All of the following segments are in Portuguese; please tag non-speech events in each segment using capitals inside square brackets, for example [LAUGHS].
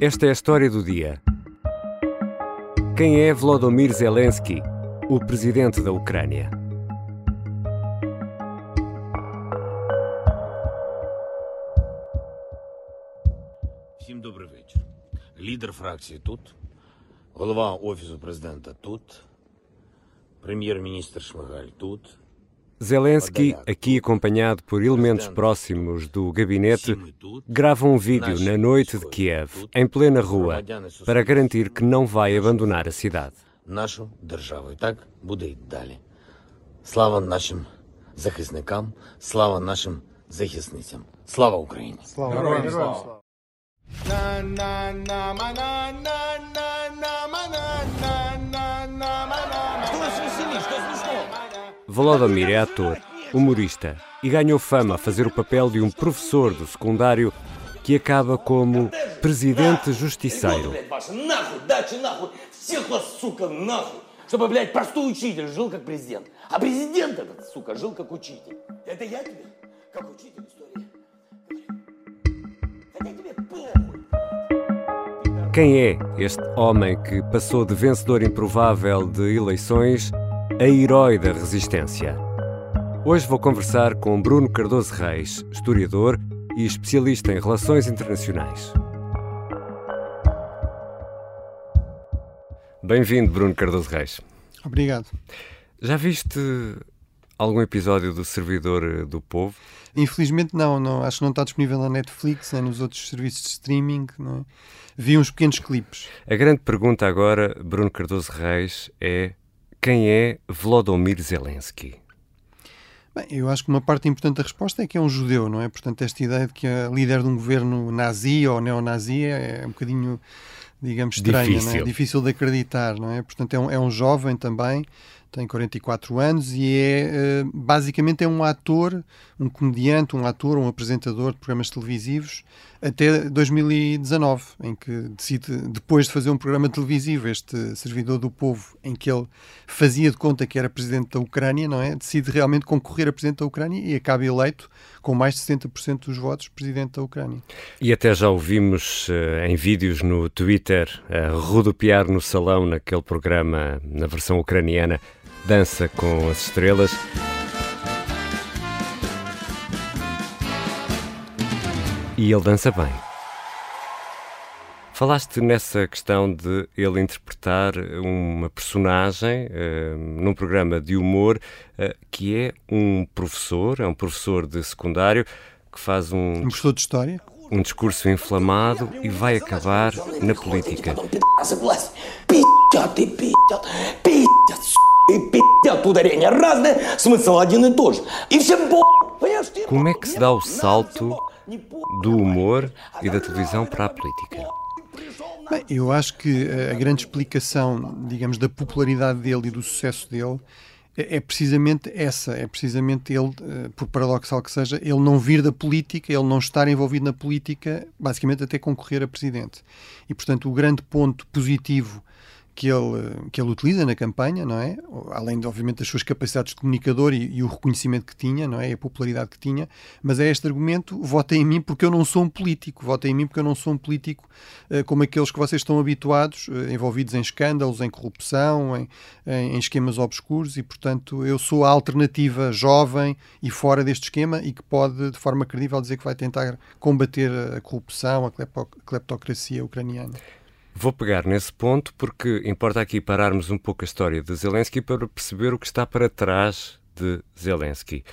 Esta é a história do dia. Quem é Volodymyr Zelensky, o presidente da Ucrânia? Всім добрий вечір. Лідер фракції тут, голова офісу президента тут, прем'єр-міністр Шмигаль тут. Zelensky, aqui acompanhado por elementos próximos do gabinete, grava um vídeo na noite de Kiev, em plena rua, para garantir que não vai abandonar a cidade. нашу державу. І так буде й далі. Слава нашим захисникам, слава нашим захисницям. Слава Україні! Volodymyr é ator, humorista e ganhou fama a fazer o papel de um professor do secundário que acaba como presidente justiceiro. блядь, ваша, нахуй, дачи нахуй, всех вас, сука, нахуй. Чтобы, блядь, простой учитель жил как президент. А президент этот, сука, жил как учитель. Это я тебе, как учитель истории, говорю. Хотя тебе похуй. Quem é este homem que passou de vencedor improvável de eleições a herói da resistência? Hoje vou conversar com Bruno Cardoso Reis, historiador e especialista em relações internacionais. Bem-vindo, Bruno Cardoso Reis. Obrigado. Já viste algum episódio do Servidor do Povo? Infelizmente não, não, acho que não está disponível na Netflix nem nos outros serviços de streaming. Não é? Vi uns pequenos clipes. A grande pergunta agora, Bruno Cardoso Reis, é quem é Volodymyr Zelensky? Bem, eu acho que uma parte importante da resposta é que é um judeu, não é? Portanto, esta ideia de que é líder de um governo nazi ou neonazi é, é um bocadinho, digamos, estranha, Difícil. Não é? difícil de acreditar, não é? Portanto, é um, é um jovem também, tem 44 anos e é, eh, basicamente, é um ator, um comediante, um ator, um apresentador de programas televisivos até 2019, em que decide, depois de fazer um programa televisivo, este servidor do povo, em que ele fazia de conta que era presidente da Ucrânia, não é? Decide realmente concorrer a presidente da Ucrânia e acaba eleito com mais de 70% dos votos presidente da Ucrânia. E até já ouvimos eh, em vídeos no Twitter rodopiar no salão naquele programa na versão ucraniana Dança com as Estrelas. E ele dança bem. Falaste nessa questão de ele interpretar uma personagem eh, num programa de humor eh, que é um professor, é um professor de secundário que faz um Um professor de História. um discurso inflamado e vai acabar na política Пидорасы власть. Пиздят и пиздят, пиздят, сука, и пиздят. Ударение разное, смысл один и тот же. И всем по... Понимаешь, ты Como é que se dá o salto do humor e da televisão para a política? Bem, eu acho que eh, a grande explicação, digamos, da popularidade dele e do sucesso dele é é precisamente essa, é precisamente ele, eh, por paradoxal que seja, ele não vir da política, ele não estar envolvido na política, basicamente até concorrer a presidente. E, portanto, o grande ponto positivo que ele, que ele utiliza na campanha, não é? Além, de, obviamente, das suas capacidades de comunicador e, e o reconhecimento que tinha, não é? E a popularidade que tinha, mas é este argumento: votem em mim porque eu não sou um político, votem em mim porque eu não sou um político eh, como aqueles que vocês estão habituados, eh, envolvidos em escândalos, em corrupção, em, em, em esquemas obscuros, e, portanto, eu sou a alternativa jovem e fora deste esquema e que pode, de forma credível, dizer que vai tentar combater a corrupção, a clepto- cleptocracia ucraniana. Vou pegar nesse ponto porque importa aqui pararmos um pouco a história de Zelensky para perceber o que está para trás de Zelensky.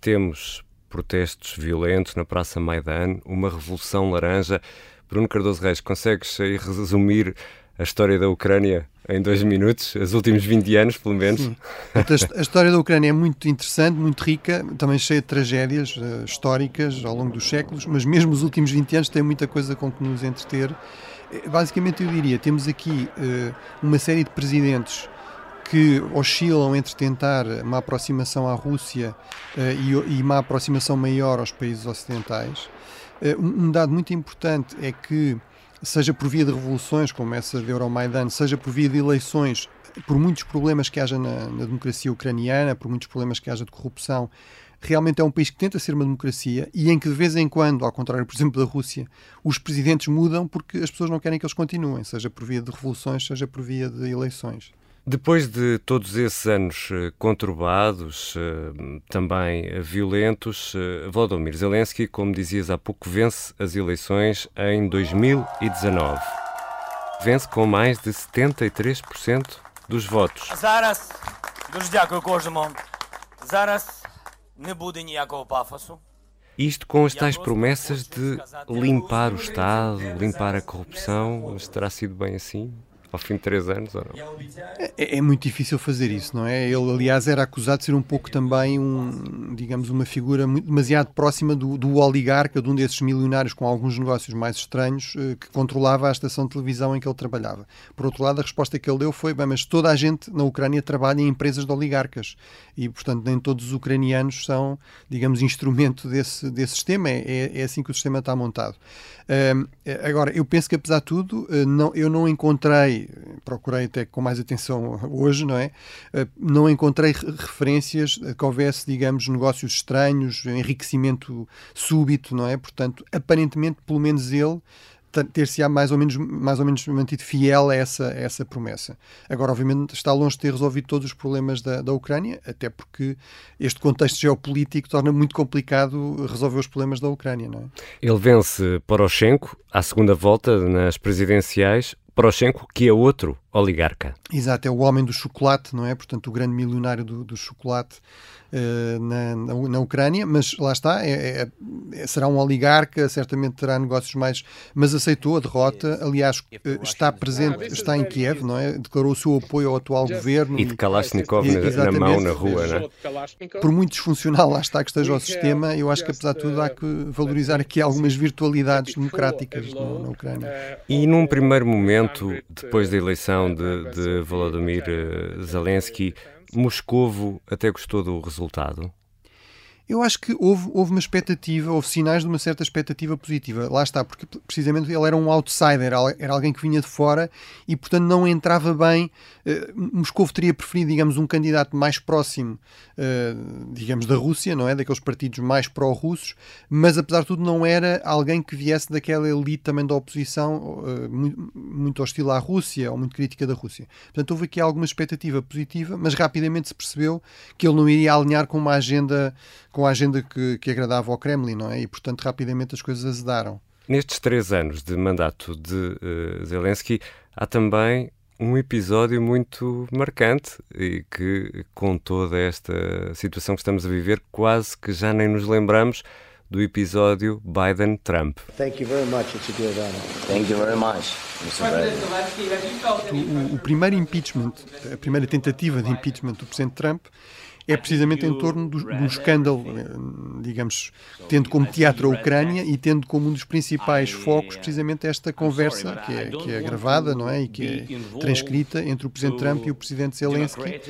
Temos protestos violentos na Praça Maidan, uma revolução laranja. Bruno Cardoso Reis, consegues aí resumir a história da Ucrânia em dois minutos, os últimos 20 anos, pelo menos? Sim. A his- a história da Ucrânia é muito interessante, muito rica, também cheia de tragédias eh, históricas ao longo dos séculos, mas mesmo os últimos 20 anos tem muita coisa com que nos entreter. Eh, Basicamente, eu diria, temos aqui eh, uma série de presidentes que oscilam entre tentar uma aproximação à Rússia eh, e, e uma aproximação maior aos países ocidentais. Um um dado muito importante é que, seja por via de revoluções, como essa de Euromaidan, seja por via de eleições, por muitos problemas que haja na, na democracia ucraniana, por muitos problemas que haja de corrupção, realmente é um país que tenta ser uma democracia e em que de vez em quando, ao contrário, por exemplo, da Rússia, os presidentes mudam porque as pessoas não querem que eles continuem, seja por via de revoluções, seja por via de eleições. Depois de todos esses anos eh, conturbados, eh, também violentos, eh, Volodymyr Zelensky, como dizias há pouco, vence as eleições em 2019. Vence com mais de 73% dos votos. Зараз дуже дякую кожному. Зараз Isto com as tais promessas de limpar o Estado, limpar a corrupção, mas terá sido bem assim? Ao fim de três anos ou não? É, é, muito difícil fazer isso, não é? Ele, aliás, era acusado de ser um pouco também um, digamos, uma figura muito, demasiado próxima do, do oligarca, de um desses milionários com alguns negócios mais estranhos, eh, que controlava a estação de televisão em que ele trabalhava. Por outro lado, a resposta que ele deu foi: bem, mas toda a gente na Ucrânia trabalha em empresas de oligarcas e, portanto, nem todos os ucranianos são, digamos, instrumento desse, desse sistema. É, é, é assim que o sistema está montado. Agora, eu penso que, apesar de tudo, uh, não, eu não encontrei, procurei até com mais atenção hoje, não é? Uh, não encontrei referências que houvesse, digamos, negócios estranhos, enriquecimento súbito, não é? Portanto, aparentemente, pelo menos ele ter-se-á mais ou menos, mais ou menos mantido fiel a essa, a essa promessa. Agora, obviamente, está longe de ter resolvido todos os problemas da, da Ucrânia, até porque este contexto geopolítico torna muito complicado resolver os problemas da Ucrânia. Não é? Ele vence Poroshenko à segunda volta nas presidenciais. Poroshenko, que é outro oligarca. Exato, é o homem do chocolate, não é? Portanto, o grande milionário do, do chocolate uh, na, na, na, Ucrânia, mas lá está, é, é, é, será um oligarca, certamente terá negócios mais, mas aceitou a derrota, aliás, uh, está presente, está em Kiev, não é? Declarou o seu apoio ao atual governo. E de Kalashnikov e, na, na mão, na rua, não é? Por muito disfuncional lá está que esteja o sistema, eu acho que apesar de tudo há que valorizar aqui algumas virtualidades democráticas na Ucrânia. E num primeiro momento, depois da eleição de, de Volodymyr eh, Zelensky, Moscovo até gostou do resultado? Eu acho que houve, houve uma expectativa, houve sinais de uma certa expectativa positiva. Lá está, porque precisamente ele era um outsider, era alguém que vinha de fora e, portanto, não entrava bem. Uh, Moscou teria preferido, digamos, um candidato mais próximo, uh, digamos, da Rússia, não é? Daqueles partidos mais pró-russos, mas, apesar de tudo, não era alguém que viesse daquela elite também da oposição, uh, muito, muito hostil à Rússia ou muito crítica da Rússia. Portanto, houve aqui alguma expectativa positiva, mas rapidamente se percebeu que ele não iria alinhar com uma agenda com a agenda que, que agradava ao Kremlin, não é? E, portanto, rapidamente as coisas azedaram. Nestes três anos de mandato de uh, Zelensky, há também um episódio muito marcante e que, com toda esta situação que estamos a viver, quase que já nem nos lembramos do episódio Biden-Trump. Thank you very much. It's a great honor. Thank you very much, Mr. O, o primeiro impeachment, a primeira tentativa de impeachment do presidente Trump é precisamente em torno do, do escândalo, digamos, tendo como teatro a Ucrânia e tendo como um dos principais focos precisamente esta conversa que é, que é gravada, não é, e que é transcrita entre o Presidente Trump e o Presidente Zelensky, eh,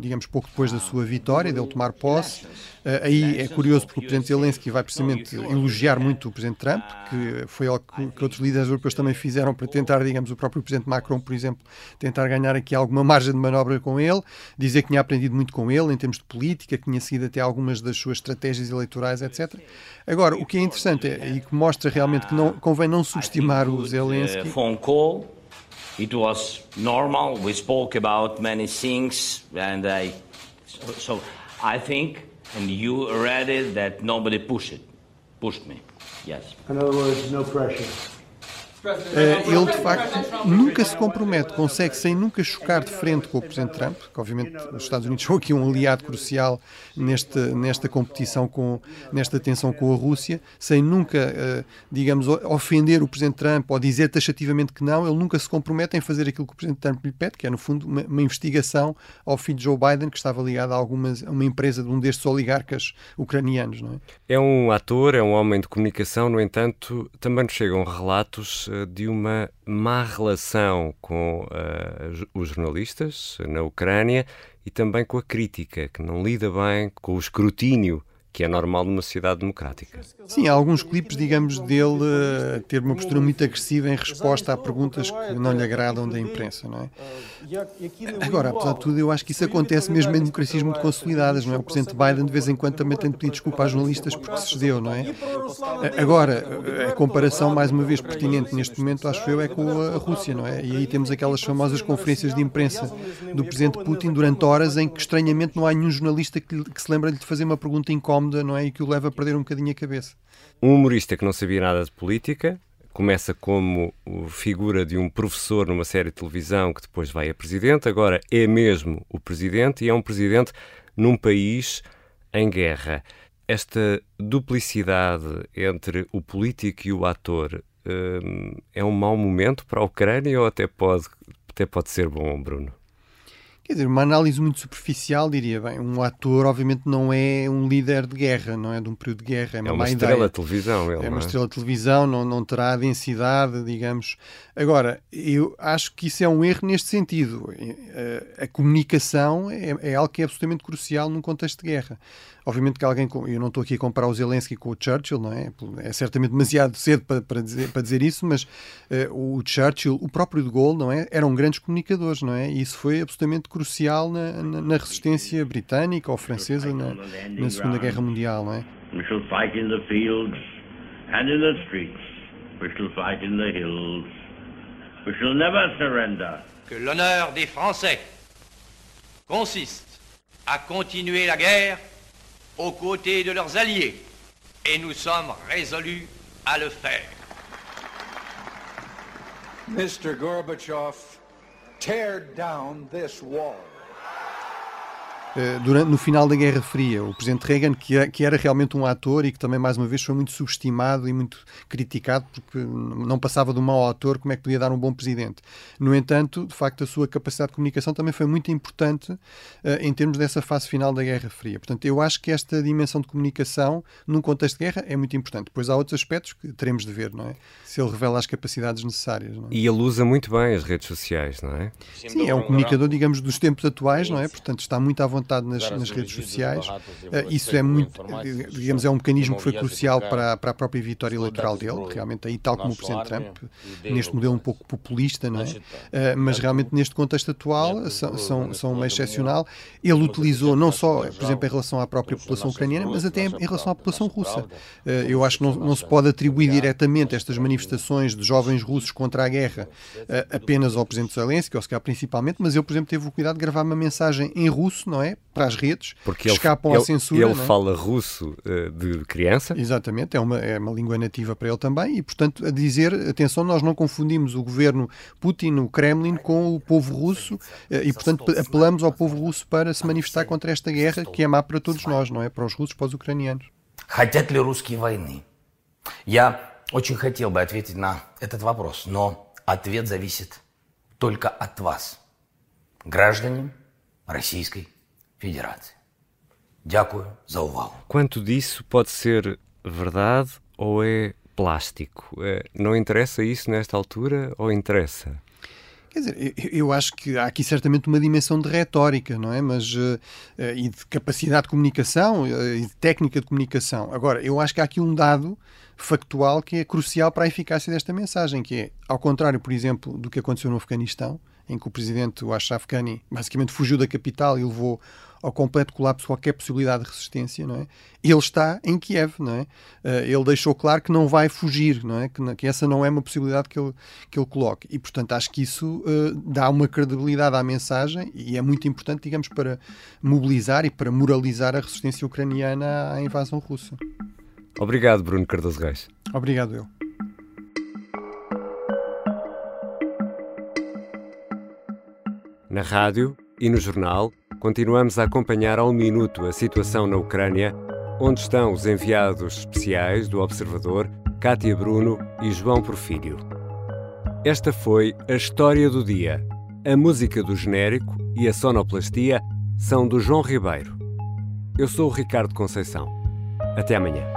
digamos, pouco depois da sua vitória, dele tomar posse. Eh, aí é curioso porque o Presidente Zelensky vai precisamente elogiar muito o Presidente Trump, que foi algo que, outros líderes europeus também fizeram para tentar, digamos, o próprio Presidente Macron, por exemplo, tentar ganhar aqui alguma margem de manobra com ele, dizer que tinha aprendido muito com ele em termos de política, que tinha seguido até algumas das suas estratégias eleitorais, etc. Agora, o que é interessante é, e que mostra realmente que não convém não subestimar o Zelensky. Call. It was normal. We spoke about many things, and I. So I think, and you read it, that nobody pushed it, pushed me. Yes. In other words, no pressure. Eh, ele de facto nunca se compromete, consegue sem nunca chocar de frente com o Presidente Trump, que obviamente os Estados Unidos [LAUGHS] são aqui um aliado crucial neste, nesta competição, com, nesta tensão com a Rússia, sem nunca, eh, digamos, ofender o Presidente Trump ou dizer taxativamente que não, ele nunca se compromete em fazer aquilo que o Presidente Trump lhe pede, que é no fundo uma, uma investigação ao filho de Joe Biden, que estava ligado a, algumas, a uma empresa de um destes oligarcas ucranianos. Não é? é um ator, é um homem de comunicação, no entanto, também nos chegam relatos de uma má relação com uh, os jornalistas na Ucrânia e também com a crítica, que não lida bem com o escrutínio que é normal numa sociedade democrática. Sim, há alguns clipes, digamos, dele uh, ter uma postura muito agressiva em resposta a perguntas que não lhe agradam da imprensa, não é? Agora, apesar de tudo, eu acho que isso acontece mesmo em democracias muito consolidadas, não é? O presidente Biden, de vez em quando, também tem de pedir desculpa a jornalistas porque se cedeu, não é? Agora, a comparação, mais uma vez, pertinente neste momento, acho eu, é com a Rússia, não é? E aí temos aquelas famosas conferências de imprensa do presidente Putin durante horas em que, estranhamente, não há nenhum jornalista que, se lembre de fazer uma pergunta incómoda, não é? E que o leva a perder um bocadinho a cabeça. Um humorista que não sabia nada de política, começa como figura de um professor numa série de televisão que depois vai a presidente, agora é mesmo o presidente e é um presidente num país em guerra. Esta duplicidade entre o político e o ator hum, é um mau momento para a Ucrânia ou até pode, até pode ser bom, Bruno? Quer dizer, uma análise muito superficial, diria bem. Um ator, obviamente, não é um líder de guerra, não é de um período de guerra. É uma, é uma estrela de televisão. Ele, é uma é? estrela de televisão, não, não terá a densidade, digamos. Agora, eu acho que isso é um erro neste sentido. A, a comunicação é, é algo que é absolutamente crucial num contexto de guerra. Obviamente que alguém, eu não estou aqui a comparar o Zelensky com o Churchill, não é? É certamente demasiado cedo para, para, dizer, para dizer isso, mas uh, o Churchill, o próprio de Gaulle, não é? Eram grandes comunicadores, não é? E isso foi absolutamente crucial na, na, na resistência britânica ou francesa na, na, Segunda Guerra Mundial, não é? We shall fight in the fields and in the streets. We shall fight in the hills. We shall never surrender. Que l'honneur des Français consiste à continuer la guerre aux côtés de leurs alliés, et nous sommes résolus à le faire. Mr. Gorbachev, tear down this wall. Eh, durante, no final da Guerra Fria, o presidente Reagan, que, é, que, era realmente um ator e que também, mais uma vez, foi muito subestimado e muito criticado porque não passava de um mau ator, como é que podia dar um bom presidente. No entanto, de facto, a sua capacidade de comunicação também foi muito importante uh, em termos dessa fase final da Guerra Fria. Portanto, eu acho que esta dimensão de comunicação, num contexto de guerra, é muito importante. Depois há outros aspectos que teremos de ver, não é? Se ele revela as capacidades necessárias. É? E ele usa muito bem as redes sociais, não é? Sim, é um comunicador, digamos, dos tempos atuais, não é? Portanto, está muito à vontade nas, nas redes sociais. Uh, isso é muito, digamos, é um mecanismo que foi crucial para, para a própria vitória eleitoral dele, realmente aí, tal como o Presidente Trump, neste modelo um pouco populista, não é? Uh, mas realmente neste contexto atual são, são, são uma excepcional. Ele utilizou não só, por exemplo, em relação à própria população ucraniana, mas até em relação à população russa. Uh, eu acho que não, não se pode atribuir diretamente estas manifestações de jovens russos contra a guerra apenas ao Presidente Zelensky, ou se calhar principalmente, mas eu, por exemplo, teve o cuidado de gravar uma mensagem em russo, não é? Para as redes, Porque escapam ele, à censura. Ele é? fala russo uh, de criança. Exatamente, é uma, é uma língua nativa para ele também, e portanto, a dizer, atenção, nós não confundimos o governo Putin, o Kremlin, com o povo russo, uh, e portanto apelamos ao povo russo para se manifestar contra esta guerra que é má para todos nós, não é? Para os russos, para os ucranianos. Хотят ли русские войны? Я очень хотел бы ответить на этот вопрос, но ответ зависит только от вас, граждане Российской Federação. Дякую за увагу. Quanto disso pode ser verdade ou é plástico? É, não interessa isso nesta altura ou interessa? Quer dizer, eu, acho que há aqui certamente uma dimensão de retórica, não é? Mas, uh, e de capacidade de comunicação uh, e de técnica de comunicação. Agora, eu acho que há aqui um dado factual que é crucial para a eficácia desta mensagem, que é, ao contrário, por exemplo, do que aconteceu no Afeganistão, em que o presidente, o Ashraf Ghani, basicamente fugiu da capital e levou ao completo colapso qualquer possibilidade de resistência, não é? Ele está em Kiev, não é? Eh, ele deixou claro que não vai fugir, não é? Que, que essa não é uma possibilidade que ele, que ele coloque. E, portanto, acho que isso uh, dá uma credibilidade à mensagem e é muito importante, digamos, para mobilizar e para moralizar a resistência ucraniana à invasão russa. Obrigado, Bruno Cardoso Reis. Obrigado, eu. Na rádio e no jornal, continuamos a acompanhar ao minuto a situação na Ucrânia, onde estão os enviados especiais do Observador, Kátia Bruno e João Porfírio. Esta foi a história do dia. A música do genérico e a sonoplastia são do João Ribeiro. Eu sou o Ricardo Conceição. Até amanhã.